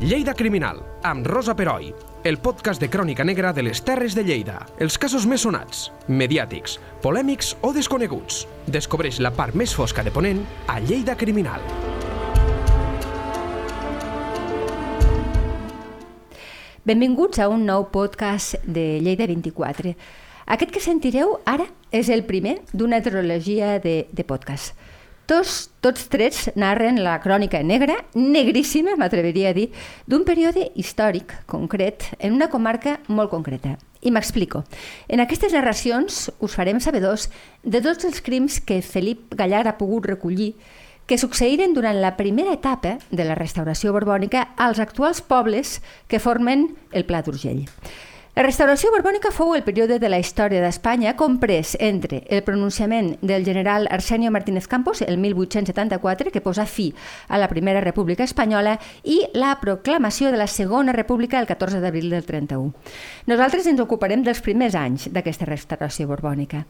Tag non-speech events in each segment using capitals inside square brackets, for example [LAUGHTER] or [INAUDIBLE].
Lleida Criminal, amb Rosa Peroi, el podcast de crònica negra de les Terres de Lleida. Els casos més sonats, mediàtics, polèmics o desconeguts. Descobreix la part més fosca de Ponent a Lleida Criminal. Benvinguts a un nou podcast de Lleida 24. Aquest que sentireu ara és el primer d'una trilogia de, de podcast. Tots, tots tres narren la crònica negra, negríssima, m'atreviria a dir, d'un període històric concret en una comarca molt concreta. I m'explico. En aquestes narracions us farem sabedors de tots els crims que Felip Gallar ha pogut recollir que succeïren durant la primera etapa de la restauració borbònica als actuals pobles que formen el Pla d'Urgell. La restauració borbònica fou el període de la història d'Espanya comprès entre el pronunciament del general Arsenio Martínez Campos el 1874, que posa fi a la Primera República Espanyola, i la proclamació de la Segona República el 14 d'abril del 31. Nosaltres ens ocuparem dels primers anys d'aquesta restauració borbònica.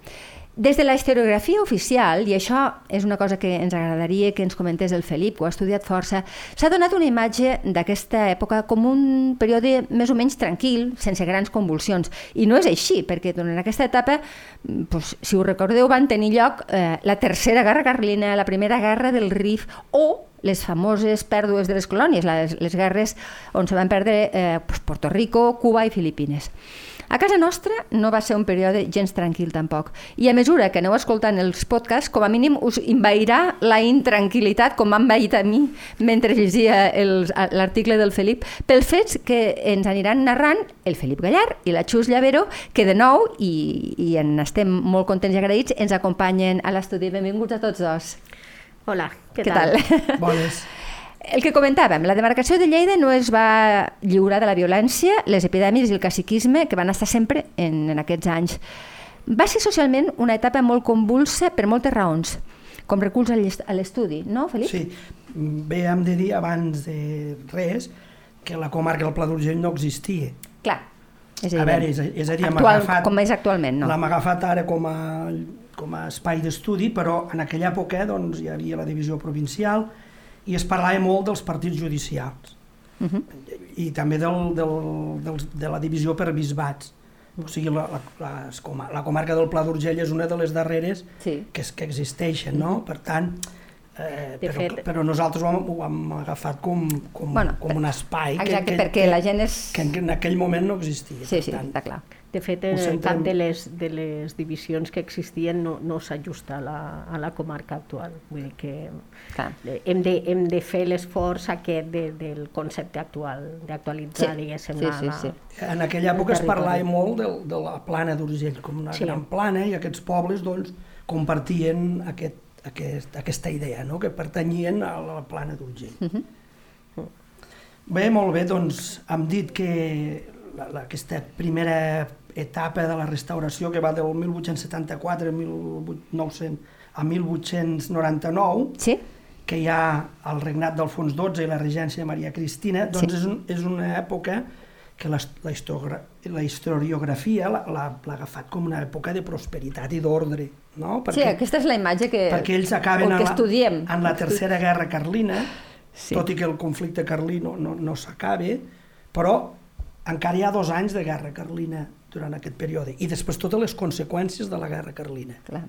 Des de la historiografia oficial, i això és una cosa que ens agradaria que ens comentés el Felip, que ho ha estudiat força, s'ha donat una imatge d'aquesta època com un període més o menys tranquil, sense grans convulsions. I no és així, perquè durant aquesta etapa, doncs, si us recordeu, van tenir lloc eh, la Tercera Guerra Carlina, la Primera Guerra del Rif o les famoses pèrdues de les colònies, les, les guerres on se van perdre eh, Puerto Rico, Cuba i Filipines. A casa nostra no va ser un període gens tranquil tampoc. I a mesura que aneu escoltant els podcasts, com a mínim us invairà la intranquil·litat, com m'ha envaït a mi mentre llegia l'article del Felip, pels fets que ens aniran narrant el Felip Gallar i la Xus Llavero, que de nou, i, i en estem molt contents i agraïts, ens acompanyen a l'estudi. Benvinguts a tots dos. Hola, què, Què tal? tal? Bones. El que comentàvem, la demarcació de Lleida no es va lliurar de la violència, les epidèmies i el caciquisme que van estar sempre en, en aquests anys. Va ser socialment una etapa molt convulsa per moltes raons, com reculs a l'estudi, no, Felip? Sí, bé, hem de dir abans de res que la comarca del Pla d'Urgell no existia. Clar, és A veure, és, és a dir, Actual, agafat... com és actualment, no? L'hem agafat ara com a, com a espai d'estudi, però en aquella època doncs, hi havia la divisió provincial i es parlava molt dels partits judicials Uh -huh. i també del, del, del, de la divisió per bisbats. O sigui, la, la, la, la comarca del Pla d'Urgell és una de les darreres Sí. que, que existeixen, no? Per tant, eh, però, fet- però nosaltres ho hem, ho hem agafat com, com, Bueno, com un espai Exacte, que, que, perquè que, la gent és... que en aquell moment no existia. Sí, sí, tant, està clar. De fet, centrem- cap de les, de les divisions que existien no, no s'ajusta a, la, a la comarca actual. Vull dir que clar. hem de, hem de fer l'esforç aquest de, del concepte actual, d'actualitzar, Sí, diguéssim, sí, sí, la, sí. En aquella època es parlava molt de, de la plana d'Urgell, com una Sí. sí. gran plana, i aquests pobles doncs, compartien aquest, aquest, aquesta idea, no? que pertanyien a la plana d'Urgell. Uh -huh. Bé, molt bé, doncs hem dit que la, la, aquesta primera etapa de la restauració que va del 1874 a 1900 a 1899, Sí? que hi ha el regnat d'Alfons XII i la regència de Maria Cristina, doncs Sí. és, un, és una època que la, la, historiogra la historiografia l'ha agafat com una època de prosperitat i d'ordre, no? sí, aquesta és la imatge que, perquè ells acaben o en que la, estudiem. en la tercera guerra carlina, Sí. sí. tot i que el conflicte carlí no, no, no s'acabe, però encara hi ha dos anys de guerra carlina durant aquest període, i després totes les conseqüències de la guerra carlina. Clar.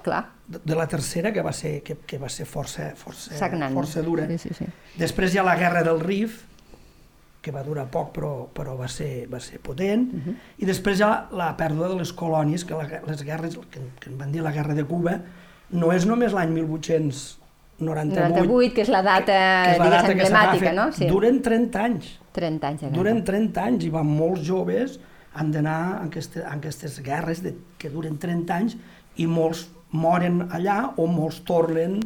Clar, De, de la tercera, que va ser, que, que va ser força, força, sagnant. força dura. Sí, sí, sí. Després hi ha la guerra del Rif, que va durar poc però, però va, ser, va ser potent, uh -huh. i després hi ha la pèrdua de les colònies, que la, les guerres, que, que en van dir la guerra de Cuba, no és només l'any 1898, 98, que és la data, que és la data que emblemàtica, no? Sí. duren 30 anys, 30 anys. duren 30 anys, i van molts joves han d'anar en, aquesta, en aquestes guerres de, que duren 30 anys, i molts moren allà o molts tornen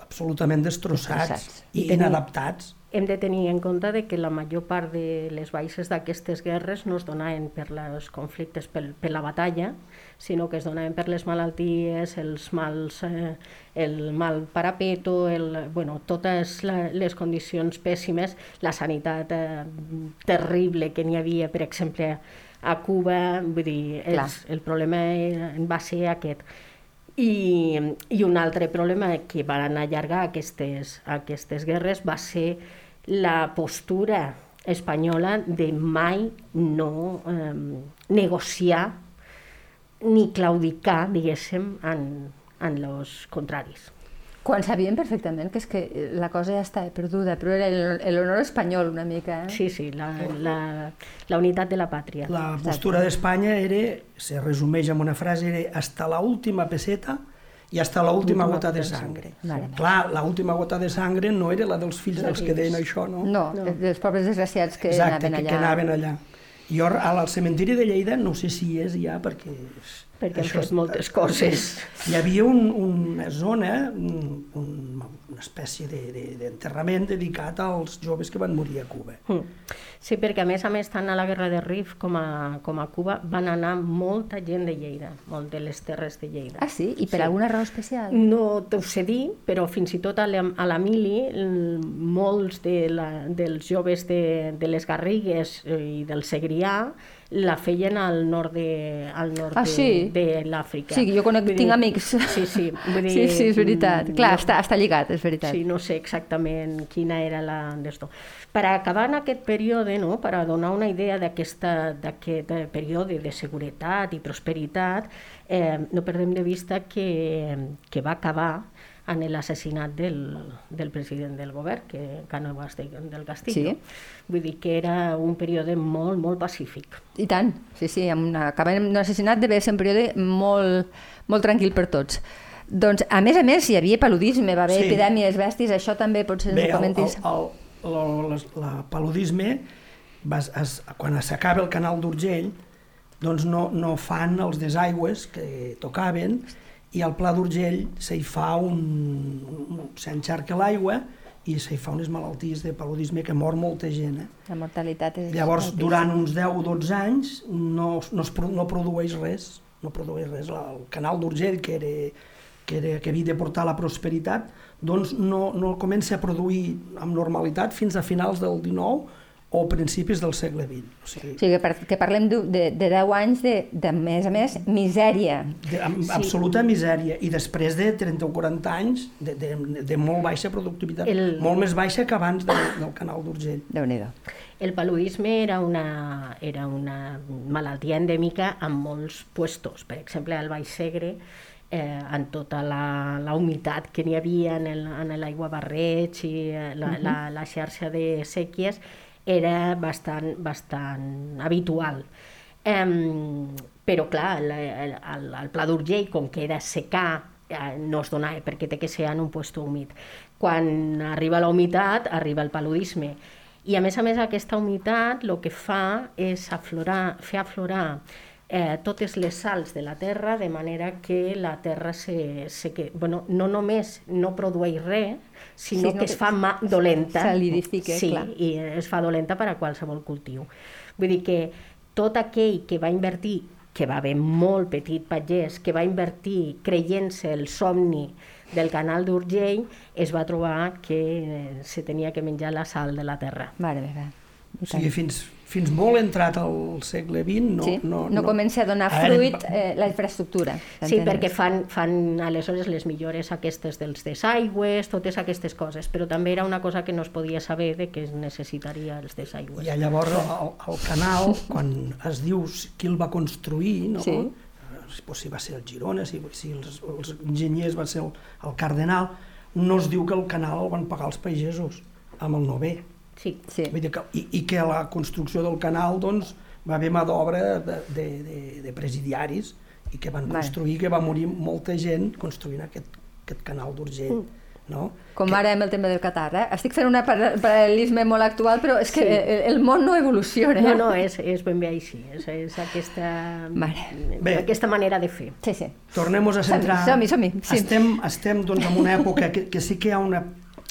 absolutament destrossats, Destrossats. i I tenim- inadaptats. hem de tenir en compte de que la major part de les baixes d'aquestes guerres no es donaven per els conflictes, per, per la batalla, sinó que es donaven per les malalties, els mals, eh, el mal parapeto, el, bueno, totes la, les condicions pèssimes, la sanitat eh, terrible que n'hi havia, per exemple, a Cuba, vull dir, els, el problema era- va ser aquest. I, I un altre problema que van allargar aquestes, aquestes guerres va ser la postura espanyola de mai no eh, negociar ni claudicar, diguéssim, en, en los contraris. Quan sabien perfectament que és que la cosa ja estava perduda, però era l'honor espanyol una mica. Eh? Sí, sí, la, la, la unitat de la pàtria. La postura d'Espanya era, se resumeix en una frase, era hasta la última peseta i hasta la última gota de sangre. Vale. Clar, la última gota de sangre no era la dels fills dels que deien això, no? No, no. dels pobres desgraciats que Exacte, anaven que, allà. que anaven allà. Jo al cementiri de Lleida no sé si és ja perquè... Perquè han això fet és- moltes coses. Hi havia un, una zona, un, un, una espècie de- de- d'enterrament de, dedicat als joves que van morir a Cuba. Mm. Sí, perquè a més a més, tant a la Guerra de Rif com a, com a Cuba van anar molta gent de Lleida, molt de les terres de Lleida. Ah, sí? I per Sí. alguna raó especial? No t'ho sé dir, però fins i tot a la, a la Mili, molts de la, dels joves de, de les Garrigues eh, i del Segrià la feien al nord de, al nord Ah, de, sí? de l'Àfrica. Sí, jo conec, Vull tinc dir- amics. Sí, sí. Vull [LAUGHS] dir, Sí, sí, és veritat. mm, Clar, no- està, està lligat, és veritat. Sí, no sé exactament quina era la d'esto. Per acabar en aquest període, no, per a donar una idea d'aquesta- d'aquest eh, període de seguretat i prosperitat, eh, no perdem de vista que, que va acabar en l'assassinat del, del president del govern, que Cánovas de, del Castillo. Sí. Vull dir que era un període molt, molt pacífic. I tant, sí, sí, amb una, acabant amb un assassinat devia ser un període molt, molt tranquil per tots. Doncs, a més a més, hi havia paludisme, va haver Sí. epidèmies bèsties, això també potser Bé, ens ho el, el, comentis. el, el, la, la paludisme, va, es, quan s'acaba el canal d'Urgell, doncs no, no fan els desaigües que tocaven i al Pla d'Urgell se hi fa un... un s'encharca l'aigua i se hi fa unes malalties de paludisme que mor molta gent. Eh? La mortalitat és... Llavors, altíssima. durant uns 10 o 12 anys no, no, es, no produeix res, no produeix res. El canal d'Urgell, que, era, que, era, que havia de portar la prosperitat, doncs no, no comença a produir amb normalitat fins a finals del 19 o principis del segle XX. O sigui, O sigui, que, par que parlem de, de, de 10 anys de, de, a més a més, misèria. de, amb sí. absoluta misèria. I després de 30 o 40 anys de, de, de molt baixa productivitat, El- molt més baixa que abans del, del canal d'Urgell. déu nhi El paludisme era una, era una malaltia endèmica en molts puestos. Per exemple, al Baix Segre, eh, en tota la, la humitat que n'hi havia en el- en l'aigua barreig i eh, la, la, la xarxa de sèquies, era bastant, bastant habitual. Em, però clar, el, el, el, Pla d'Urgell, com que era secà, eh, no es donava perquè té que ser en un puesto humit. Quan arriba la humitat, arriba el paludisme. I a més a més aquesta humitat el que fa és aflorar, fer aflorar eh, totes les sals de la terra de manera que la terra se, se que, bueno, no només no produeix res, sinó Sinó que es que fa ma dolenta. solidifica, sí, clar. i es fa dolenta per a qualsevol cultiu. Vull dir que tot aquell que va invertir, que va haver molt petit pagès, que va invertir creient-se el somni del canal d'Urgell, es va trobar que se tenia que menjar la sal de la terra. Mare meva. O sigui, fins, fins molt entrat al segle XX no, sí? no, no, comença a donar Ara, fruit eh, la infraestructura. Sí, perquè fan, fan aleshores les millores aquestes dels desaigües, totes aquestes coses, però també era una cosa que no es podia saber de que es necessitaria els desaigües. I llavors el, el canal, [LAUGHS] quan es diu qui el va construir, no? Sí. Eh, pues, si va ser el Girona, si, si els, els enginyers va ser el, el Cardenal, no es diu que el canal el van pagar els pagesos amb el Nové. Sí, Sí. Vull dir que, i, I que la construcció del canal doncs, va haver mà d'obra de, de, de, de presidiaris i que van construir, que va morir molta gent construint aquest, aquest canal d'Urgell. No? Com ara amb el tema del Qatar, eh? Estic fent un paral·lelisme molt actual, però és que Sí. el, el món no evoluciona. No, no, és, és ben bé així, és, és aquesta, Mare. Bé. aquesta manera de fer. Sí, sí. Tornem-nos a centrar... Som-hi, som-hi, sí. Estem, estem doncs, en una època que, que sí que hi ha una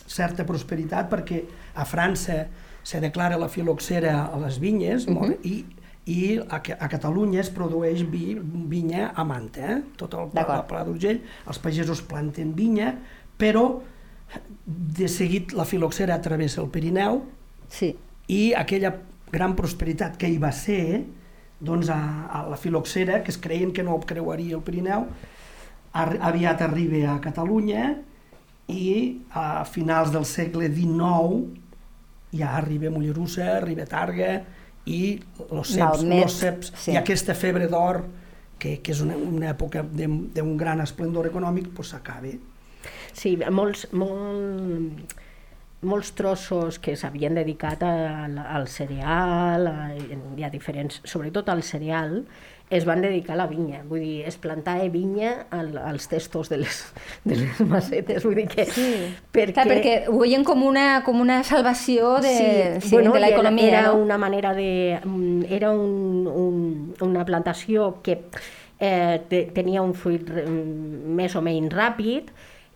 certa prosperitat perquè a França se declara la filoxera a les vinyes Mhm. uh -huh. i, i a, a Catalunya es produeix vi, vinya a manta, eh? tot el el pla d'Urgell, els pagesos planten vinya, però de seguit la filoxera travessa el Pirineu Sí. i aquella gran prosperitat que hi va ser, doncs a, a la filoxera, que es creien que no creuaria el Pirineu, ar, aviat arriba a Catalunya i a finals del segle XIX ja arriba Mollerussa, arriba Targa, i los ceps, Malmet, los ceps sí. i aquesta febre d'or, que, que és una, una època de- d'un gran esplendor econòmic, pues s'acaba. Sí, molts, molt, molts trossos que s'havien dedicat al, al cereal, a, hi ha diferents, sobretot al cereal, es van dedicar a la vinya, vull dir, es plantava vinya al, als testos de les, de les macetes, vull dir que... Sí. Perquè, Clar, perquè ho veien com una, com una salvació de, sí, bueno, de l'economia, Era no? una manera de... mm, Era un, un, una plantació que eh, te, tenia un fruit mm, més o menys ràpid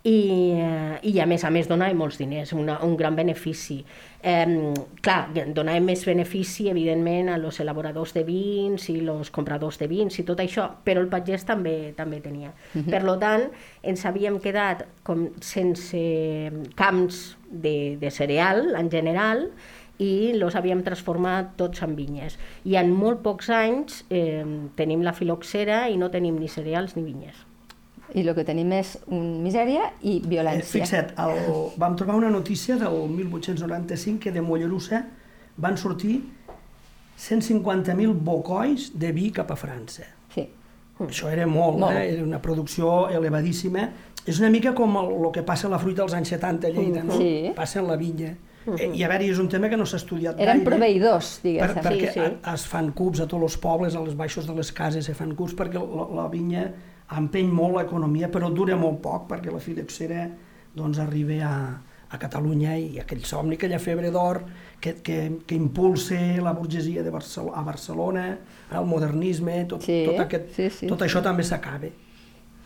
i, eh, i a més a més donava molts diners, una, un gran benefici. Eh, clar, donava més benefici, evidentment, a los elaboradors de vins i los compradors de vins i tot això, però el pagès també també tenia. Per lo tant, ens havíem quedat com sense camps de, de cereal en general i los havíem transformat tots en vinyes. I en molt pocs anys eh, tenim la filoxera i no tenim ni cereals ni vinyes. I el que tenim és un misèria i Eh, violència. fixa't, el, vam trobar una notícia del 1895 que de Mollerussa van sortir 150.000 bocois de vi cap a França. Sí. Això era molt, Molt. Eh? era una producció elevadíssima. És una mica com el, el que passa a la fruita dels anys 70 a Lleida, no? Sí. Passa en la vinya. Eh, I a veure, és un tema que no s'ha estudiat Eren gaire. proveïdors, Per, diguéssim. perquè sí. a- es fan cubs a tots els pobles, a les baixos de les cases se fan cubs, perquè la, la vinya empeny molt l'economia, però dura molt poc, perquè la filoxera doncs, arriba a, a Catalunya i aquell somni, aquella febre d'or que, que, que impulsa la burgesia de Barcel a Barcelona, el modernisme, tot, Sí, tot, aquest, sí, sí. tot això també s'acaba.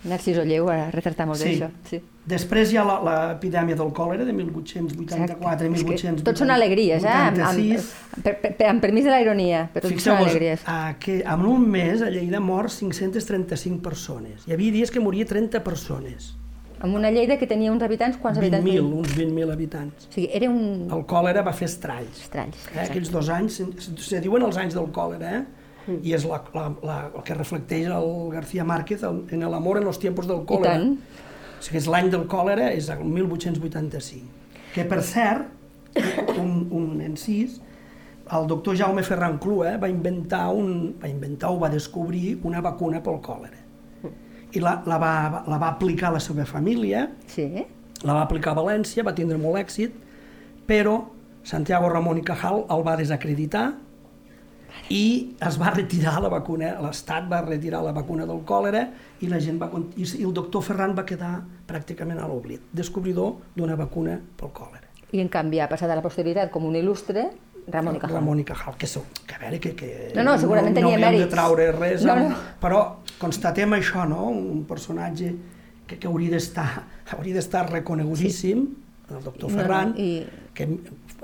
Narcís Olleu ha retratat molt bé Sí. això. Sí. Després hi ha la- l'epidèmia del còlera de 1884 i És que 1886. Tots són alegries, eh? Amb, amb, per, per, amb permís de la ironia, però tots són alegries. a que en un mes a Lleida mor 535 persones. Hi havia dies que moria 30 persones. Amb una Lleida que tenia uns habitants, quants habitants 20.000, tenia? uns 20.000 habitants. O sigui, era un... El còlera va fer estralls. Estralls. Eh? Aquells dos anys, se, se diuen els anys del còlera, eh? Mm. i és la, la, la, el que reflecteix el García Márquez el, en el amor en los tiempos del còlera. O sigui, és l'any del còlera, és el 1885. Que, per cert, un, un encís, el doctor Jaume Ferran Clua va inventar, un, va inventar o va descobrir una vacuna pel còlera. I la, la, va, la va aplicar a la seva família, Sí. la va aplicar a València, va tindre molt èxit, però Santiago Ramon i Cajal el va desacreditar i es va retirar la vacuna, l'Estat va retirar la vacuna del còlera i la gent va i el doctor Ferran va quedar pràcticament a l'oblit, descobridor d'una vacuna pel còlera. I en canvi ha passat a la posteritat com un il·lustre Ramon i Cajal. Ramon i Cajal, que, so, que a veure, que, que No, no, segurament no, tenia no de mèrits. traure res, No, no. però constatem això, no? un personatge que, que hauria d'estar [LAUGHS] hauria d'estar reconegudíssim, el doctor No, no, Ferran, i- que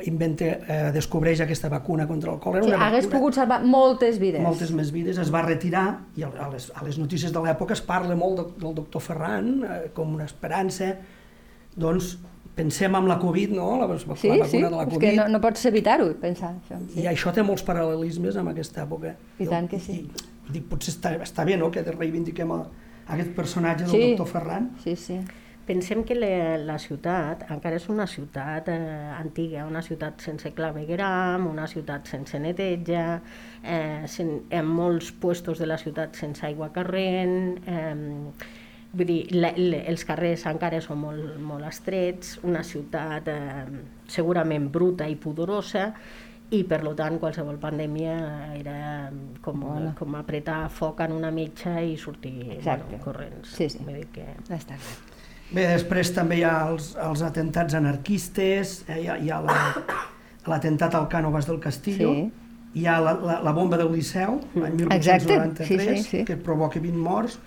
inventa, eh, descobreix aquesta vacuna contra el còlera, Sí, una hagués vacuna, pogut salvar moltes vides. moltes més vides, es va retirar i a a les, a les notícies de l'època es parla molt de, del doctor Ferran eh, com una esperança, doncs pensem en la Covid, no? La, la vacuna Sí, sí, de la és Covid. que no, no pots evitar-ho, pensar això. Sí. I això té molts paral·lelismes amb aquesta època. I tant que sí. I, dic, potser està, està bé no? que reivindiquem a, aquest personatge del Sí. doctor Ferran. Sí, sí. Pensem que la, la ciutat encara és una ciutat eh, antiga, una ciutat sense clavegueram, una ciutat sense neteja, eh, sen, en molts puestos de la ciutat sense aigua corrent, eh, vull dir, la, la, els carrers encara són molt, molt estrets, una ciutat eh, segurament bruta i pudorosa, i per lo tant qualsevol pandèmia era com, Bona. com apretar foc en una mitja i sortir Exacte. bueno, corrents. Sí, sí. Vull dir que... Està clar. Bé, després també hi ha els, els atentats anarquistes, eh? hi ha, hi ha la- l'atemptat al Cànovas del Castillo, Sí. hi ha la, la, la bomba del Liceu, l'any Exacte, 1893, sí, sí, sí. que provoca 20 morts,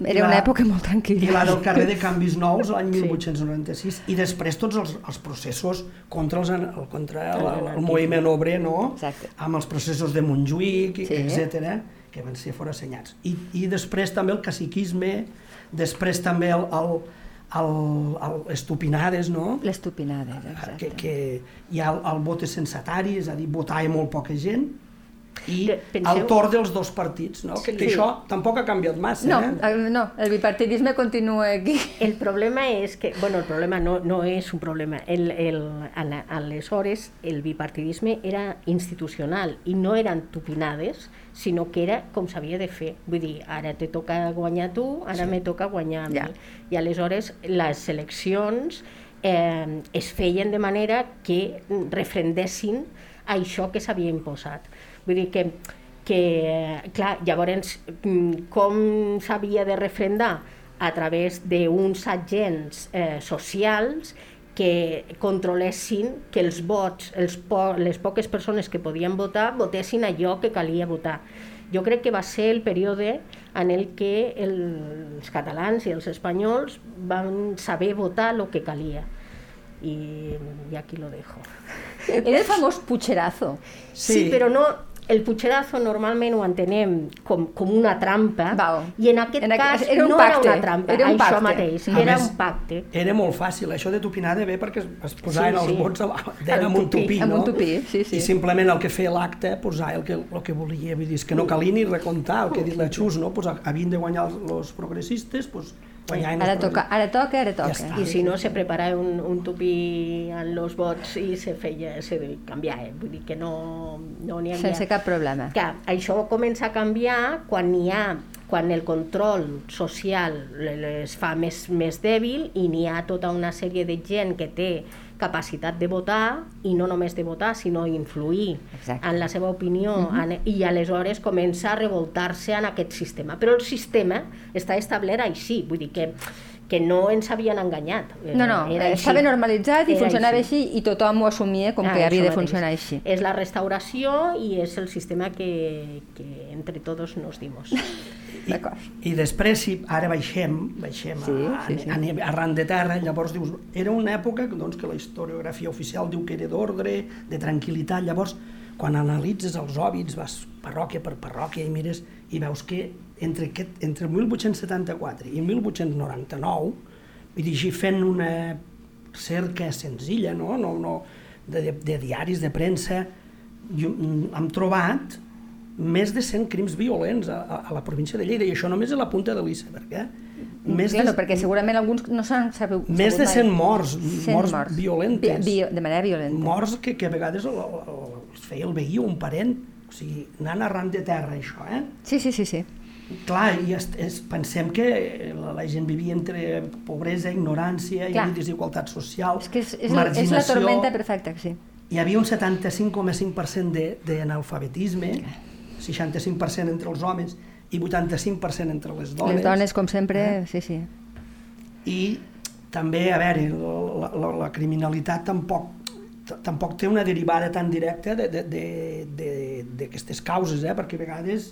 Era I una la- època molt tranquil·la. i la del carrer de Canvis Nous l'any Sí. 1896 i després tots els, els processos contra, els, el, contra el, el L'anarquisme. moviment obrer, no? Exacte. amb els processos de Montjuïc, Sí. sí. etc que van ser forassenyats. I, I després també el caciquisme, després també el, el, el, el estupinades, no? Les tupinades, que, exacte. que hi ha el, el vot censatari, és a dir, votava molt poca gent, i De- penseu- el torn dels dos partits, no? Que, que Sí. això tampoc ha canviat massa, No, eh? el, no, el bipartidisme continua aquí. El problema és que, bueno, el problema no, no és un problema. El, el, aleshores, el bipartidisme era institucional i no eren tupinades, sinó que era com s'havia de fer. Vull dir, ara te toca guanyar tu, ara sí. me toca guanyar a mi. Ja. I aleshores les eleccions eh, es feien de manera que refrendessin això que s'havia imposat. Vull dir que, que clar, llavors, mm, com s'havia de refrendar? A través d'uns agents eh, socials que controlessin que els vots, els po les poques persones que podien votar, votessin allò que calia votar. Jo crec que va ser el període en el que el, els catalans i els espanyols van saber votar el que calia. I, i aquí lo dejo. Era el famós Puigerazo. Sí, Sí. sí però no, el puigerazo normalment ho entenem com, com una trampa Val. i en aquest En cas era un no pacte, era una trampa, era un això pacte. mateix, A era més, un pacte. Era molt fàcil, això de tupinada ve perquè es, es posaven Sí, els sí. vots a, Al amb un tupí, amb no? un tupí, sí, sí. I simplement el que feia l'acte, posar el que, el que volia, vull dir, és que no calia ni recomptar, el que ha dit la Xus, no? Pues, havien de guanyar els, els progressistes, pues, Ara toca, ara toca, ara toca. està. I si no, se preparava un, un tupí en els vots i se feia, se canviava, vull dir que no no n'hi havia... Sense cap problema. Que això comença a canviar quan hi ha quan el control social es fa més, més dèbil i n'hi ha tota una sèrie de gent que té capacitat de votar i no només de votar sinó influir Exacte. en la seva opinió uh -huh. en, i aleshores comença a revoltar-se en aquest sistema però el sistema està establert així vull dir que, que no ens havien enganyat Eh, No, no, era així. estava normalitzat i Era funcionava així. així i tothom ho assumia com Ah, que havia de mateix. funcionar així. És la restauració i és el sistema que, que entre tots nos dimos. [LAUGHS] D'acord. I després, si ara baixem, baixem Sí, a, sí, sí. a, a, arran de terra, llavors dius, era una època doncs, que la historiografia oficial diu que era d'ordre, de tranquil·litat, llavors quan analitzes els hòbits, vas parròquia per parròquia i mires i veus que entre, aquest, entre 1874 i 1899, vull dir, fent una cerca senzilla, no? no, no de, de, de diaris, de premsa, jo, mm, hem trobat més de 100 crims violents a, a, a la província de Lleida, i això només és la punta de l'iceberg, eh? Més Claro, de, perquè segurament alguns no s'han sabut més de 100 morts, 100 morts, violentes. Bi, bi, de manera violenta. morts que, que a vegades el, el, els feia el veí o un parent, o sigui, anant arran de terra, això, eh? Sí, sí, sí, sí. Clar, i es, es, pensem que la, la gent vivia entre pobresa, ignorància, Clar. i desigualtat social, És que és, és, la, és la tormenta perfecta, sí. hi havia un 75,5% de- d'analfabetisme, 65% entre els homes i 85% entre les dones. Les dones, com sempre, Eh? sí, sí. I també, a veure, la, la, la criminalitat tampoc tampoc té una derivada tan directa d'aquestes de, de, de, d'aquestes causes, eh? perquè a vegades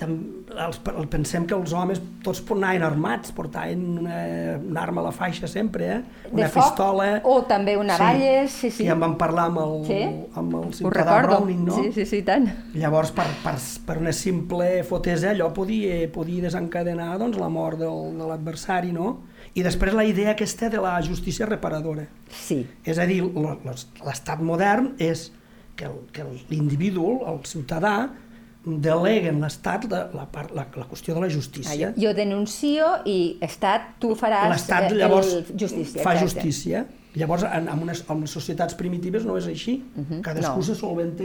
els, el, pensem que els homes tots anaven armats, portaven una, una arma a la faixa sempre, eh? una de foc, pistola... o també una balles, sí, sí. I en vam parlar amb el, Sí? amb el ciutadà. Browning, no? Sí, sí, sí, tant. Llavors, per, per, per una simple fotesa, allò podia, podia desencadenar doncs, la mort del, de l'adversari, no? I després la idea aquesta de la justícia reparadora. Sí. És a dir, l'estat modern és que el- que l'individu, el ciutadà, delega en l'estat la, la, part- la, la qüestió de la Ah, justícia. jo, jo denuncio i Estat, tu faràs L'estat eh, llavors el justícia. fa exacte. justícia. Llavors, en, en, unes, en les societats primitives no és així. Uh Mhm, Cadascú no. se solventa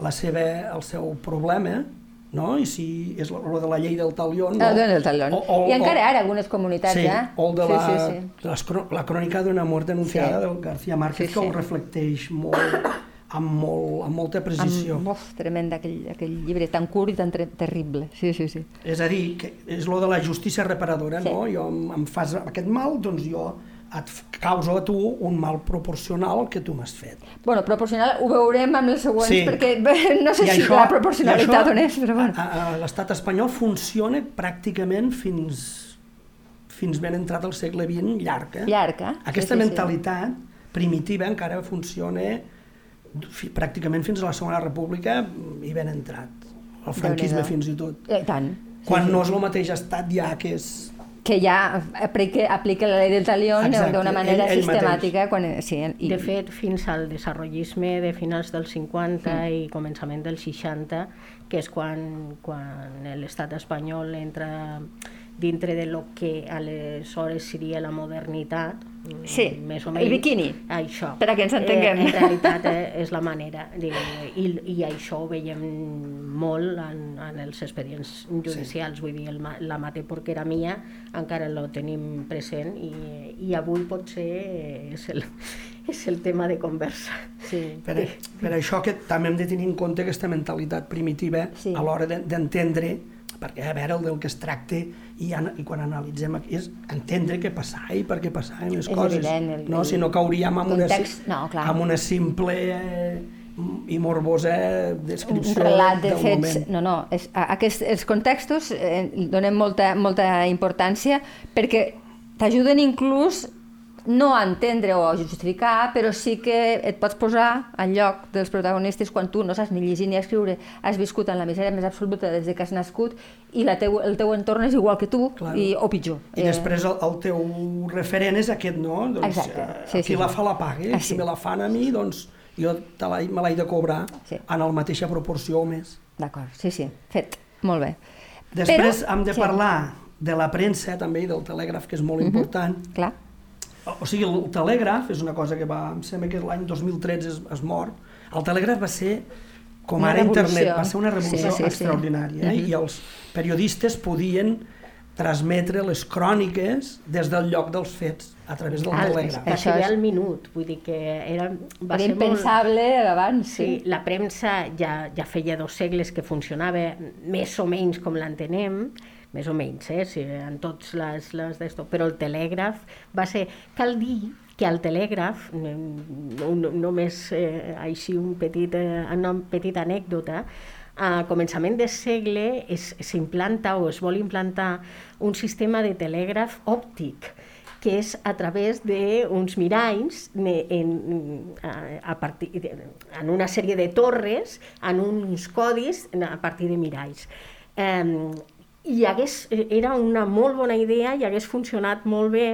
la seva, el seu problema, no? I si és lo de la llei del talión... No? El del talón. O- o- I encara o- ara algunes comunitats, Sí, eh? o el de sí, la, sí, sí. cro- la crònica d'una mort denunciada Sí. del García Márquez, Sí, que sí. ho reflecteix molt, amb, molt, amb molta precisió. Amb, uf, tremend aquell, aquell llibre tan curt i tan terrible. Sí, sí, sí. És a dir, que és lo de la justícia reparadora, Sí. no? Jo em, em fas aquest mal, doncs jo et causo a tu un mal proporcional al que tu m'has fet. Bueno, proporcional ho veurem amb els següents, Sí. perquè no sé I si això- la proporcionalitat això, on és, però bueno. L'estat espanyol funciona pràcticament fins, fins ben entrat al segle XX llarg. Eh? Llarg, eh? Aquesta Sí, sí, sí. mentalitat primitiva encara funciona pràcticament fins a la Segona República i ben entrat. El franquisme fins i tot. Eh, tant. Quan no és el mateix estat ja que és que ja aplica, aplica la llei del talión Exacte, d'una manera ell- ell sistemàtica. Quan, sí, i, De fet, fins al desenvolupisme de finals dels 50 mm. i començament dels 60, que és quan, quan l'estat espanyol entra dintre de lo que aleshores seria la modernitat, mm, Sí, més o el menys. biquini. Això. Per a que ens entenguem. Eh, en realitat eh, és la manera. De, i, I això ho veiem molt en, en els expedients judicials. Sí. Vull dir, el, la mate porquera mia encara lo tenim present i, i avui potser és el, [LAUGHS] és el tema de conversa. sí. Per, per això que també hem de tenir en compte aquesta mentalitat primitiva Sí. a l'hora de- d'entendre, perquè a veure el del que es tracta i, an i quan analitzem és entendre què passava i per què passaven les És coses. evident, el- no? Si no cauríem en una, context- no, clar. amb una simple eh, i morbosa un descripció relat de del fets... moment. No, no, és, a, aquests, els contextos eh, donen molta, molta importància perquè t'ajuden inclús no a entendre o a justificar, però sí que et pots posar al lloc dels protagonistes quan tu no saps ni llegir ni escriure, has viscut en la misèria més absoluta des de que has nascut i la teu, el teu entorn és igual que tu, Clar. i, o pitjor. I després el, el teu referent és aquest, no? Doncs, Exacte, eh, sí, qui sí, la fa la paga, Ah, si sí. me la fan a mi, doncs jo te la, me l'he de cobrar Sí. en la mateixa proporció o més. D'acord, sí, sí, fet, molt bé. Després Però- hem de sí. parlar de la premsa també i del telègraf, que és molt important. Clar, O, o sigui, el telègraf és una cosa que va, em sembla que l'any 2013 es, es mor. El telègraf va ser, com Una ara internet, revolució. va ser una revolució Sí, sí, sí. extraordinària. Eh? Mhm. I els periodistes podien transmetre les cròniques des del lloc dels fets, a través del Al, telègraf. Això és- al minut, vull dir que era, va era ser molt... impensable abans, Sí, sí. la premsa ja, ja feia dos segles que funcionava més o menys com l'entenem, més o menys, eh, sí, en tots les, les d'esto, però el telègraf va ser... Cal dir que al telègraf, no, no, només eh, així un petit, eh, una petita anècdota, a començament de segle s'implanta o es vol implantar un sistema de telègraf òptic que és a través d'uns miralls en, a, a partir en una sèrie de torres, en uns codis a partir de miralls. Eh, i hagués, era una molt bona idea i hagués funcionat molt bé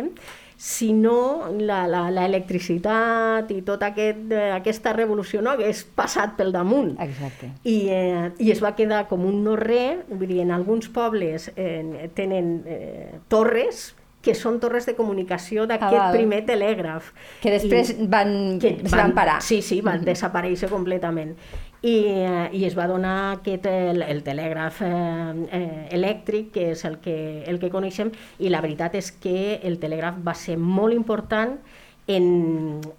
si no la, la, la electricitat i tota aquest, aquesta revolució no hagués passat pel damunt. Exacte. I, eh, I es va quedar com un no res, vull dir, en alguns pobles eh, tenen eh, torres que són torres de comunicació d'aquest Ah, primer telègraf. Que després van, que es van parar. Sí, sí, van desaparèixer completament. I, eh, i es va donar aquest, el, el telègraf eh, eh, elèctric, que és el que, el que coneixem, i la veritat és que el telègraf va ser molt important en,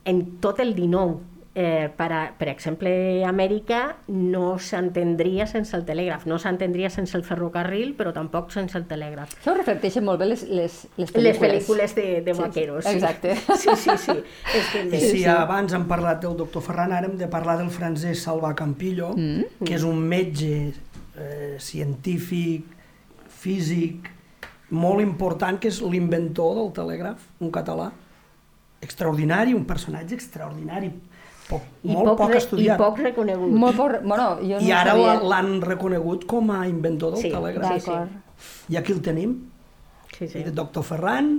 en tot el 19. Eh, per, a, per exemple, Amèrica no s'entendria sense el telègraf, no s'entendria sense el ferrocarril, però tampoc sense el telègraf. Això reflecteixen molt bé les, les, les pel·lícules. Les pel·lícules de, de Sí, vaqueros. exacte. [LAUGHS] Sí, sí, sí. És que I si abans hem parlat del doctor Ferran, ara hem de parlar del francès Salva Campillo, mm. que és un metge eh, científic, físic, molt important, que és l'inventor del telègraf, un català, extraordinari, un personatge extraordinari, poc, I molt poc, poc estudiat. I poc reconegut. Molt por... Bueno, jo no I ara l'han reconegut com a inventor del Sí, telègraf. sí, sí. D'acord. I aquí el tenim, Sí, sí. el doctor Ferran,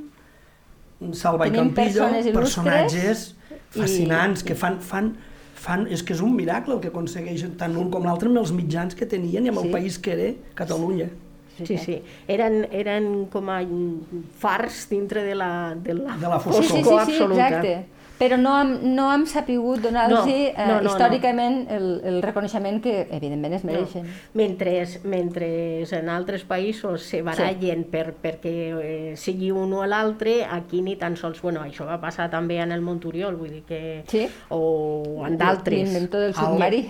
Salva i Tenim Campillo, persones il·lustres personatges i- fascinants que fan, fan, fan... És que és un miracle el que aconsegueixen tant un com l'altre amb els mitjans que tenien i amb Sí. el país que era Catalunya. Sí, sí. Eren, eren com a fars dintre de la, de la, De la Sí, foscor. sí, sí, sí, absoluta. exacte. Però no hem, no hem sapigut donar-los No, eh, no, no, no. històricament el, el reconeixement que, evidentment, es mereixen. Mentre, mentre en altres països se barallen sí. per, perquè eh, sigui un o l'altre, aquí ni tan sols... Bueno, això va passar també en el Monturiol, vull dir que... Sí. O en d'altres. L'inventor del submarí.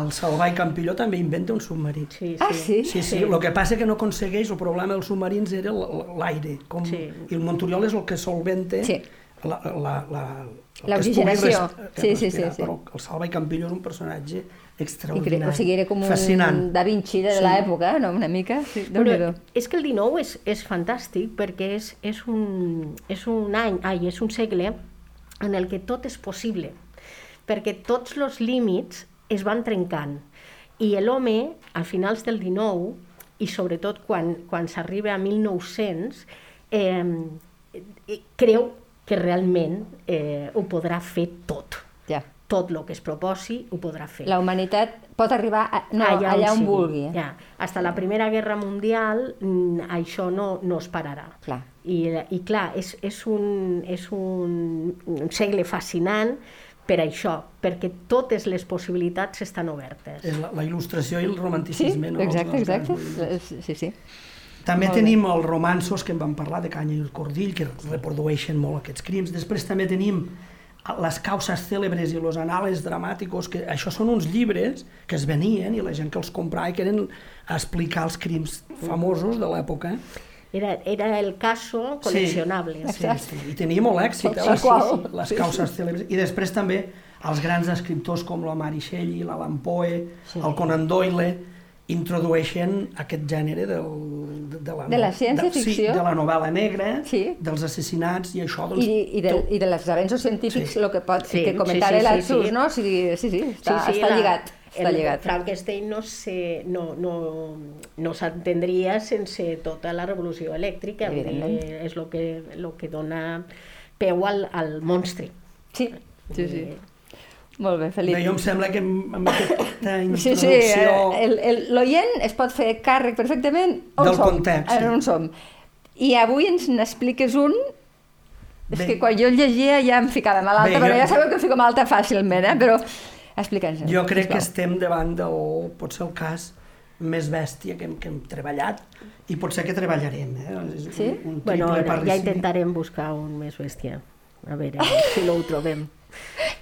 El Salva i Campillo també inventa un submarí. Sí, sí. Ah, sí? Sí, sí, el que passa que no aconsegueix, el problema dels submarins era l'aire, com, Sí. i el Monturiol és el que solventa Sí. La, la, la, L'oxigenació. res- Sí, sí, sí, sí. Però el Salva i Campillo és un personatge extraordinari, crec, o sigui, era com un fascinant. Da Vinci de Sí. l'època, no? Una mica. Sí, Però és que el 19 és, és fantàstic perquè és, és, un, és un any, ai, és un segle en el que tot és possible, perquè tots els límits es van trencant i l'home, a finals del 19, i sobretot quan, quan s'arriba a 1900, eh, eh, creu que realment eh, ho podrà fer tot. Ja. Tot el que es proposi ho podrà fer. La humanitat pot arribar a, no, allà, allà on sigui. vulgui. Eh? Ja. Hasta la Primera Guerra Mundial això no, no es pararà. Clar. I, I clar, és, és, un, és un, un segle fascinant per això, perquè totes les possibilitats estan obertes. És la, la il·lustració i el Sí, romanticisme. no? Els exacte, grans exacte. moviments. Sí, sí. També Molt bé. tenim els romanços que en vam parlar de Canya i el Cordill, que reprodueixen molt aquests crims. Després també tenim les causes cèlebres i los anales dramàticos, que això són uns llibres que es venien i la gent que els comprava i que eren a explicar els crims famosos de l'època. Era, era el caso coleccionable. Sí, sí, i tenia molt èxit, eh, les, les causes cèlebres. I després també els grans escriptors com la Mary Shelley, l'Alan Poe, Sí. el Conan Doyle, introdueixen aquest gènere del, de, de, la, De la ciència-ficció. Sí, de la novel·la negra, Sí. dels assassinats i això... Doncs, I, i, de, I de les avenços científics, Sí. el que, pot, Sí, que comentava sí, sí, l'Arxus, sí, sí. no? O sigui, sí, sí, està, Sí, sí, està la- lligat. Està el lligat. Frankenstein no se- no, no, no s'entendria sense tota la revolució elèctrica, és el que, lo que dona peu al, al monstre. Sí, sí, sí. Eh, Molt bé, Felip. Bé, jo em sembla que amb, amb aquesta Sí, sí, introducció... eh, el- el- l'oient es pot fer càrrec perfectament on Del som. context, sí. On som. I avui ens n'expliques un és Bé. que quan jo el llegia ja em ficava malalta, Bé, però jo- ja sabeu que em fico malalta fàcilment, eh? però explica'ns. Jo crec que estem davant del, potser el cas més bèstia que hem, que hem treballat i potser que treballarem. Eh? És Sí? Un, un Bueno, triple ja intentarem buscar un més bèstia. A veure si no ho trobem.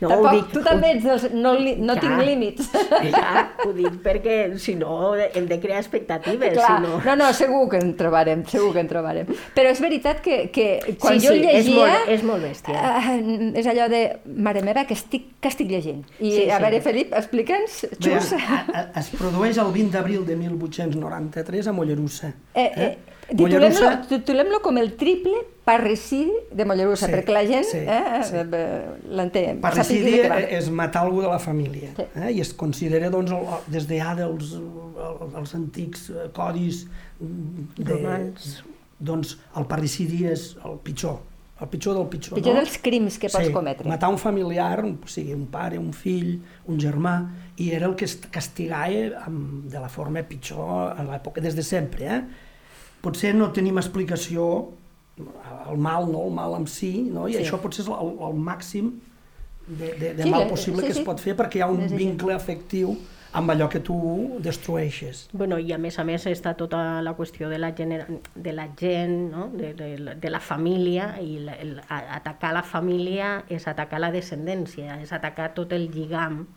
No, Tampoc, dic- tu també ets dels... No, li, no Ja. tinc límits. Ja, ho dic perquè si no hem de crear expectatives. Clar, si no... no, no, segur que en trobarem, segur que en trobarem. Però és veritat que, que quan Sí, jo sí, el és llegia... molt- és molt bèstia. eh, és allò de, mare meva, que estic, que estic llegint. I Sí, a sí. veure, Felip, explica'ns, Bé, xus. a- a- es produeix el 20 d'abril de 1893 a Mollerussa. Eh, eh, Mollerussa, Titulem-lo titulem com el triple parricidi de Mollerussa, Sí, perquè la gent sí, eh, sí. eh, l'entén. parricidi és matar algú de la família Sí. eh? i es considera doncs, el, des de ja dels el- els antics eh, codis de, Romans. doncs el parricidi és el pitjor el pitjor del pitjor, Pitjor no? dels crims que pots sí, cometre. matar un familiar, o sigui, un pare, un fill, un germà, i era el que es castigava amb, de la forma pitjor a l'època, des de sempre. Eh? Potser no tenim explicació, el mal, no? el mal en si, no? i Sí. això potser és el, el màxim de, de, de Sí, mal possible sí, que sí. es pot fer perquè hi ha un així. vincle afectiu amb allò que tu destrueixes. Bueno, i a més a més està tota la qüestió de la, genera... de la gent, no? de, de, la- de la família, i la, el, atacar la família és atacar la descendència, és atacar tot el lligam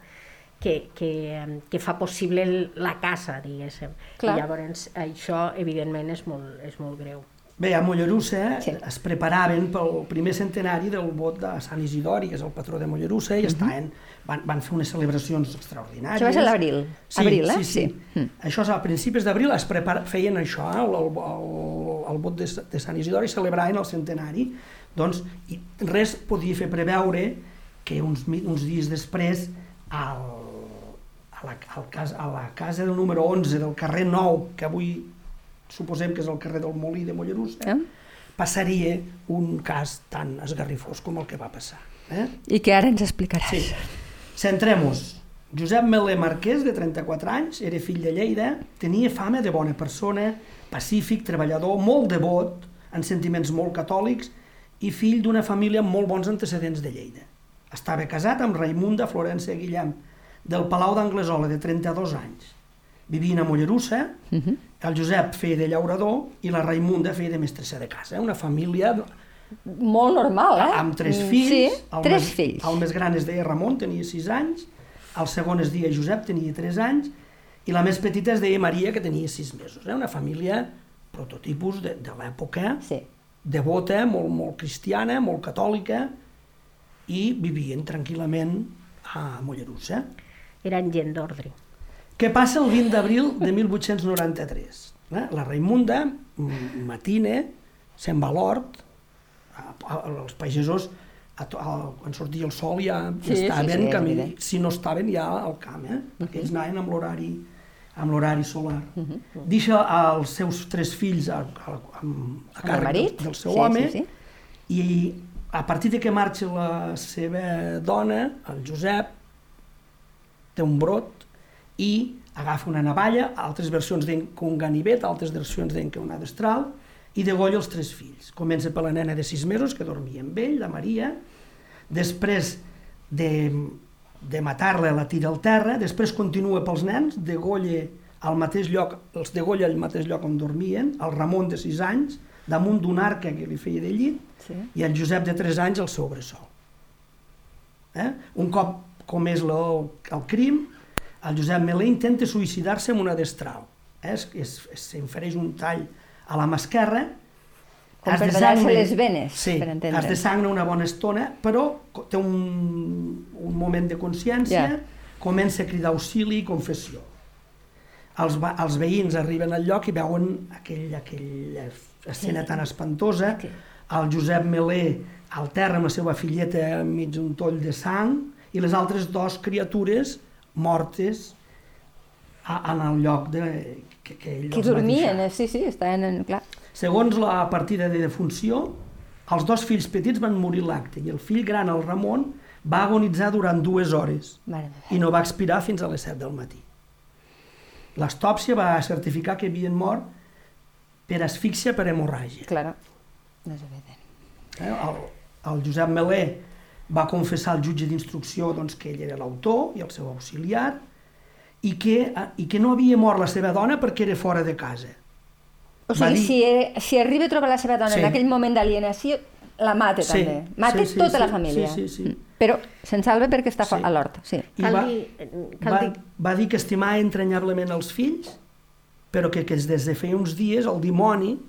que, que, que fa possible la casa, diguéssim. Clar. I llavors això, evidentment, és molt, és molt greu. Bé, a Mollerussa Sí. es preparaven pel primer centenari del vot de Sant Isidori, que és el patró de Mollerussa, i estaven, van, van fer unes celebracions extraordinàries. Això va ser a l'abril. Sí, Abril, eh? sí, sí. Sí. Mm. Això és a principis d'abril, es prepara, feien això, eh? el, el, el, vot de, de Sant Isidori, celebraven el centenari. Doncs, i res podia fer preveure que uns, uns dies després al, a, la, al cas, a la casa del número 11 del carrer 9, que avui suposem que és el carrer del Molí de Mollerussa, Eh? passaria un cas tan esgarrifós com el que va passar. Eh? I que ara ens explicaràs. Sí. Centrem-nos. Josep Melé Marquès, de 34 anys, era fill de Lleida, tenia fama de bona persona, pacífic, treballador, molt devot, en sentiments molt catòlics i fill d'una família amb molt bons antecedents de Lleida. Estava casat amb Raimunda Florència Guillem, del Palau d'Anglesola, de 32 anys. Vivien a Mollerussa, Uh -huh. El Josep feia de llaurador i la Raimunda feia de mestressa de casa. Una família Molt normal, eh? amb tres Mm, fills. Sí, el tres més, fills. El més gran es deia Ramon, tenia 6 anys, el segon es deia Josep, tenia 3 anys, i la més petita es deia Maria, que tenia 6 mesos. Eh? Una família prototipus de, de l'època, Sí. devota, molt, molt cristiana, molt catòlica, i vivien tranquil·lament a Mollerussa. Eren gent d'ordre. Què passa el 20 d'abril de 1893? Eh? La Raimunda matina, se'n va a l'hort, els pagesos, a, a, quan sortia el sol ja Sí, sí, estaven, sí, és camí, evident. si no estaven ja al camp, eh? perquè ells anaven amb l'horari amb l'horari solar. Uh Mhm. -huh. Deixa els seus tres fills a, a, a, a càrrec del, del seu Sí, home sí, sí. i a partir de que marxa la seva dona, el Josep, té un brot i agafa una navalla, altres versions deien que un ganivet, altres versions deien que una destral, i degolla els tres fills. Comença per la nena de sis mesos, que dormia amb ell, la Maria, després de, de matar-la la tira al terra, després continua pels nens, degolla al mateix lloc, els degolla al mateix lloc on dormien, el Ramon de 6 anys, damunt d'un arca que li feia de llit, Sí. i el Josep de 3 anys al seu bressol. Eh? Un cop comès el, el crim, el Josep Melé intenta suïcidar-se amb una destral. Eh? S'infereix un tall a la mà esquerra, Com per tallar-se les venes, sí, per entendre'ns. es desangna una bona estona, però té un, un moment de consciència, Ja. comença a cridar auxili i confessió. Els, els veïns arriben al lloc i veuen aquell, aquella escena tan espantosa, Sí. el Josep Melé al terra amb la seva filleta enmig d'un toll de sang i les altres dues criatures mortes a, en el lloc de, que, que ell Que dormien, eh? sí, sí, estaven en... Clar. Segons la partida de defunció, els dos fills petits van morir l'acte i el fill gran, el Ramon, va agonitzar durant dues hores i no va expirar fins a les 7 del matí. L'autòpsia va certificar que havien mort per asfíxia per hemorràgia. Claro, no és evident. Eh? El, el Josep Melé va confessar al jutge d'instrucció doncs, que ell era l'autor i el seu auxiliar i que, i que no havia mort la seva dona perquè era fora de casa. O sigui, dir- si, eh, si arriba a trobar la seva dona Sí. en aquell moment d'alienació, la mata Sí, també. Mata sí, sí, tota la sí, família. sí, sí, sí. Mm. Però se'n salva perquè està Sí. sí. a l'hort. Sí. I Cal va, dir- cal va, dir- va dir que estimava entranyablement els fills, però que, que des de feia uns dies el dimoni,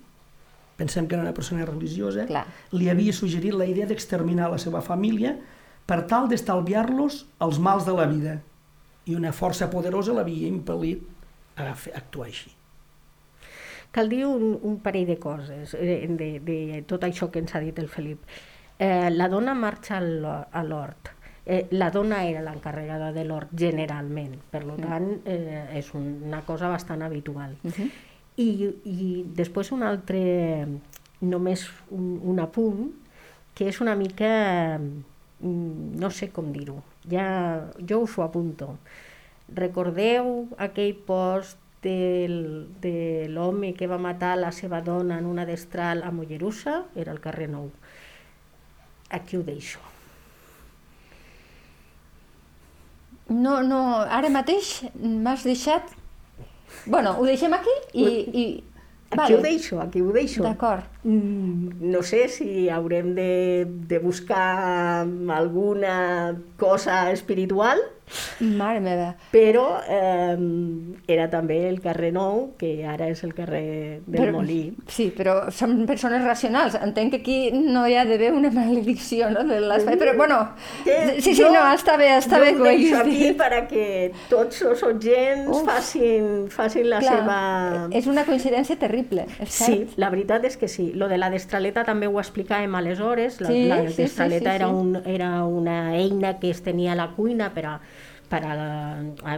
pensem que era una persona religiosa, Clar. li havia suggerit la idea d'exterminar la seva família per tal d'estalviar-los els mals de la vida. I una força poderosa l'havia impel·lit a fer, a actuar així. Cal dir un, un parell de coses eh, de, de tot això que ens ha dit el Felip. Eh, la dona marxa a l'hort. Eh, la dona era l'encarregada de l'hort generalment, per tant eh, és una cosa bastant habitual. Uh -huh. I, I després un altre, només un, un apunt, que és una mica, mm, no sé com dir-ho, ja, jo us ho apunto. Recordeu aquell post del, de l'home que va matar la seva dona en una destral a Mollerussa? Era al carrer Nou. Aquí ho deixo. No, no, ara mateix m'has deixat... Bueno, ho deixem aquí i... i... Aquí ho deixo, aquí ho deixo. D'acord. Mm, no sé si haurem de, de buscar alguna cosa espiritual, Mare meva. però eh, era també el carrer Nou, que ara és el carrer del Molí. Sí, però som persones racionals. Entenc que aquí no hi ha d'haver una maledicció no, de l'espai, però bueno, Que sí, sí, jo- no, està bé, està jo bé que ho deixo aquí perquè tots els oients Uf. facin, facin la Clar, seva... És una coincidència terrible, és Sí, cert? la veritat és que sí. Lo de la destraleta també ho explicàvem aleshores. La, Sí, la sí, sí, destraleta sí, era, sí. un, era una eina que es tenia a la cuina per a, per a,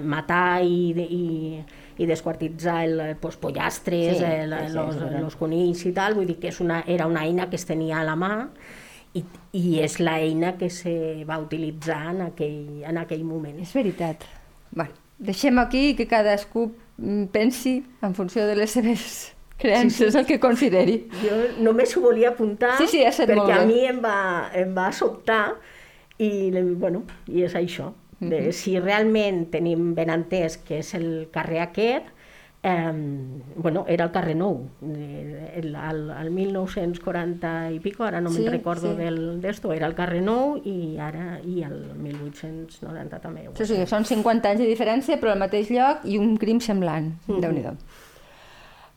matar i, i, i desquartitzar el, pues, pollastres, Sí, el, sí, sí, los, veritat. los conills i tal. Vull dir que és una, era una eina que es tenia a la mà i, i és l'eina que se va utilitzar en aquell, en aquell moment. És veritat. Bueno, deixem aquí que cadascú mm, pensi en funció de les seves creences [LAUGHS] el que consideri. Jo només ho volia apuntar Sí, sí, perquè a mi em va, em va sobtar i, bueno, i és això. De, Mhm. Si realment tenim ben entès que és el carrer aquest, eh, bueno, era el carrer Nou. El, el, el 1940 i pico, ara no Sí, me'n recordo sí. del d'esto, era el carrer Nou i ara i el 1890 també. O sigui, són 50 anys de diferència, però al mateix lloc i un crim semblant. Mm. -hmm. déu nhi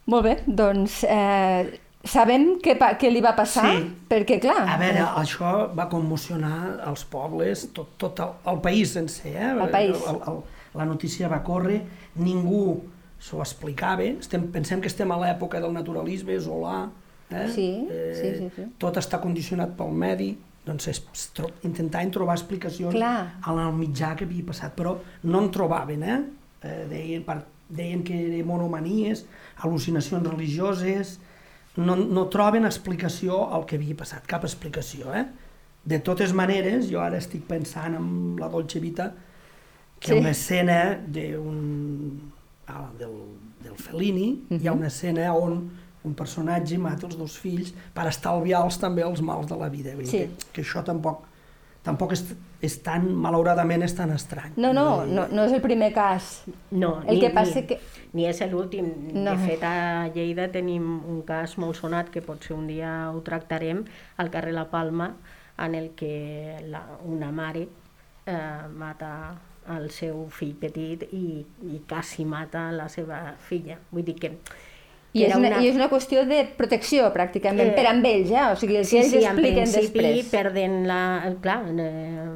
Molt bé, doncs eh, sabem què, què li va passar, Sí. perquè clar... A veure, això va commocionar els pobles, tot, tot el, el país sencer. Eh? El país. El, el, la notícia va córrer, ningú s'ho explicava. Estem, pensem que estem a l'època del naturalisme, Solà. Eh? Sí, sí, sí, sí. Tot està condicionat pel medi. Doncs tro, intentaven trobar explicacions Clar. en el mitjà que havia passat, però no en trobaven. Eh? Eh, deien, per, deien que eren monomanies, al·lucinacions religioses, no, no troben explicació al que havia passat, cap explicació. Eh? De totes maneres, jo ara estic pensant en la Dolce Vita, que Sí. una escena d'un ah, del, del Fellini, uh -huh. hi ha una escena on un personatge mata els dos fills per estalviar-los també els mals de la vida. Vull Sí. que, que això tampoc, tampoc és, és tan, malauradament, és tan estrany. No, no, no, no és el primer cas. No, El ni, que passa ni, que- ni és l'últim. No. De fet, a Lleida tenim un cas molt sonat, que potser un dia ho tractarem, al carrer La Palma, en el que la, una mare eh, mata el seu fill petit i, i quasi mata la seva filla. Vull dir que... I és, era una, I és una qüestió de protecció, pràcticament, Eh, per amb ells, eh? O sigui, el que Sí, ells sí, en expliquen principi després. perden la... Clar, eh,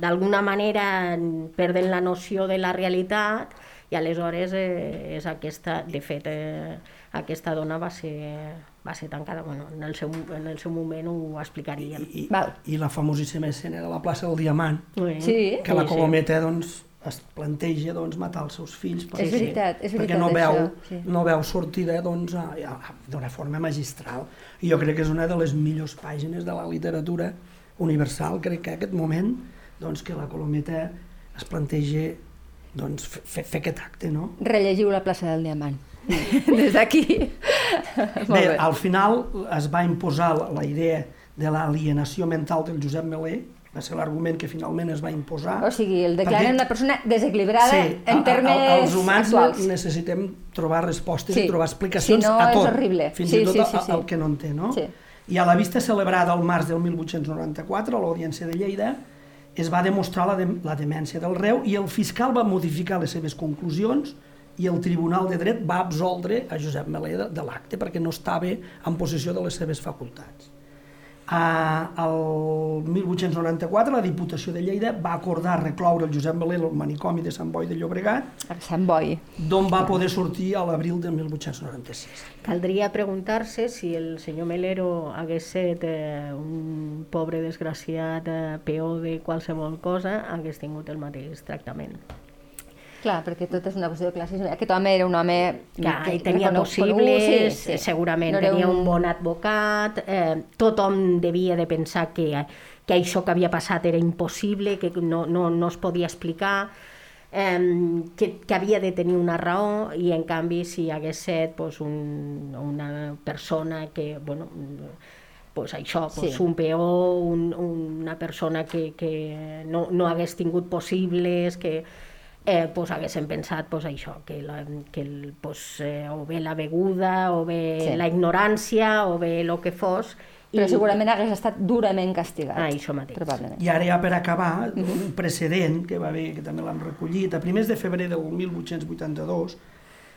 d'alguna manera perden la noció de la realitat i aleshores eh, és aquesta... De fet, eh, aquesta dona va ser, va ser tancada. Bueno, en, el seu, en el seu moment ho explicaríem. I, Val. i la famosíssima escena de la plaça del Diamant, Sí. que la sí. Colometa doncs, es planteja doncs, matar els seus fills perquè, És veritat, és veritat, perquè no veu, això, sí. no veu sortida doncs, d'una forma magistral. I jo crec que és una de les millors pàgines de la literatura universal, crec que en aquest moment doncs, que la Colometa es planteja doncs, fer, fer, aquest acte. No? Rellegiu la plaça del Diamant. [LAUGHS] Des d'aquí. Bé, bé. al final es va imposar la, la idea de l'alienació mental del Josep Melé, va ser l'argument que finalment es va imposar. O sigui, el declaren perquè- una persona desequilibrada Sí, en a- a- termes els humans actuals. necessitem trobar respostes Sí. i trobar explicacions Si no, a és tot, horrible. fins Sí, i tot sí, a- sí, sí. al que no en té, no? Sí. I a la vista celebrada al març del 1894 a l'Audiència de Lleida es va demostrar la, de, la demència del reu i el fiscal va modificar les seves conclusions i el Tribunal de Dret va absoldre a Josep Melé de, de l'acte perquè no estava en possessió de les seves facultats. A, el 1894 la Diputació de Lleida va acordar recloure el Josep Melé al manicomi de Sant Boi de Llobregat, A Sant Boi. d'on va poder sortir a l'abril de 1896. Caldria preguntar-se si el senyor Melero hagués set eh, un pobre desgraciat eh, peó de qualsevol cosa, hagués tingut el mateix tractament. Clar, perquè tot és una qüestió de classisme. Aquest home era un home... Clar, que- i tenia possibles, sí, sí. segurament No tenia un bon advocat, eh, tothom devia de pensar que, que això que havia passat era impossible, que no, no, no es podia explicar, eh, que, que havia de tenir una raó i en canvi si hi hagués set pues, un, una persona que, bueno, pues això, pues, Sí. un peó, un, una persona que, que no, no hagués tingut possibles, que eh, pues, haguéssim pensat pues, això, que, la, que el, pues, eh, o bé la beguda, o bé Sí. la ignorància, o bé el que fos. Però segurament hagués estat durament castigat. Ah, això mateix. Probablement. I ara ja per acabar, un precedent que va haver, que també l'hem recollit, a primers de febrer del 1882,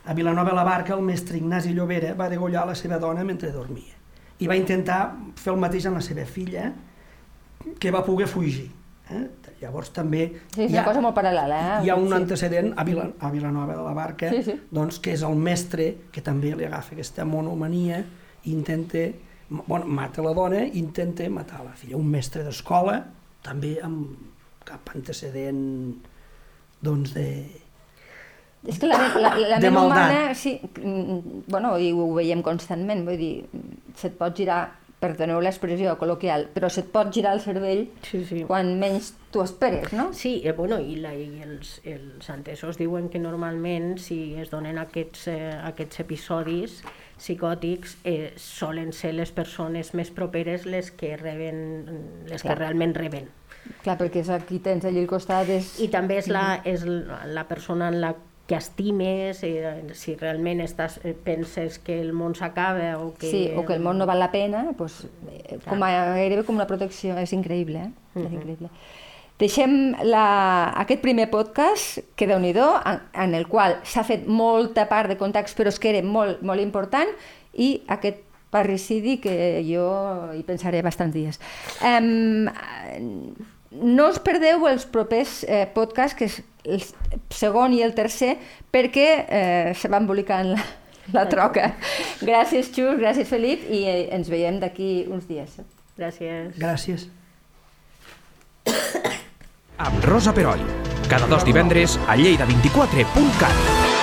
a Vilanova de la Barca el mestre Ignasi Llobera va degollar la seva dona mentre dormia. I va intentar fer el mateix amb la seva filla, que va poder fugir. Eh? Llavors també Sí, és una ha, cosa molt paral·lela. Eh? hi ha un Sí. antecedent a, Vila, a Vilanova de la Barca, Sí, sí. doncs, que és el mestre que també li agafa aquesta monomania i intenta, bueno, mata la dona i intenta matar la filla. Un mestre d'escola, també amb cap antecedent doncs, de, És que la, la, la ment humana, sí, mm, bueno, i ho veiem constantment, vull dir, se't pot girar, perdoneu l'expressió col·loquial, però se't pot girar el cervell Sí, sí. quan menys t'ho esperes, no? Sí, eh, bueno, i, la, i els, els entesos diuen que normalment si es donen aquests, eh, aquests episodis psicòtics eh, solen ser les persones més properes les que reben, les Clar. que realment reben. Clar, perquè és aquí tens allà al costat, és... I també és la, és la persona en la que estimes, eh, si realment estàs, eh, penses que el món s'acaba o que... Sí, o que el món no val la pena, doncs, eh, com a, gairebé com una protecció, és increïble, eh? És increïble. Deixem la, aquest primer podcast, que déu nhi en, en el qual s'ha fet molta part de context, però és que era molt, molt important, i aquest parricidi que jo hi pensaré bastants dies. Um, no us perdeu els propers eh, podcasts, que és el segon i el tercer, perquè eh, se va embolicant la, la troca. Gràcies, Xus, gràcies, Felip, i eh, ens veiem d'aquí uns dies. Gràcies. Gràcies. Amb Rosa Peroi. Cada dos divendres a lleida24.cat.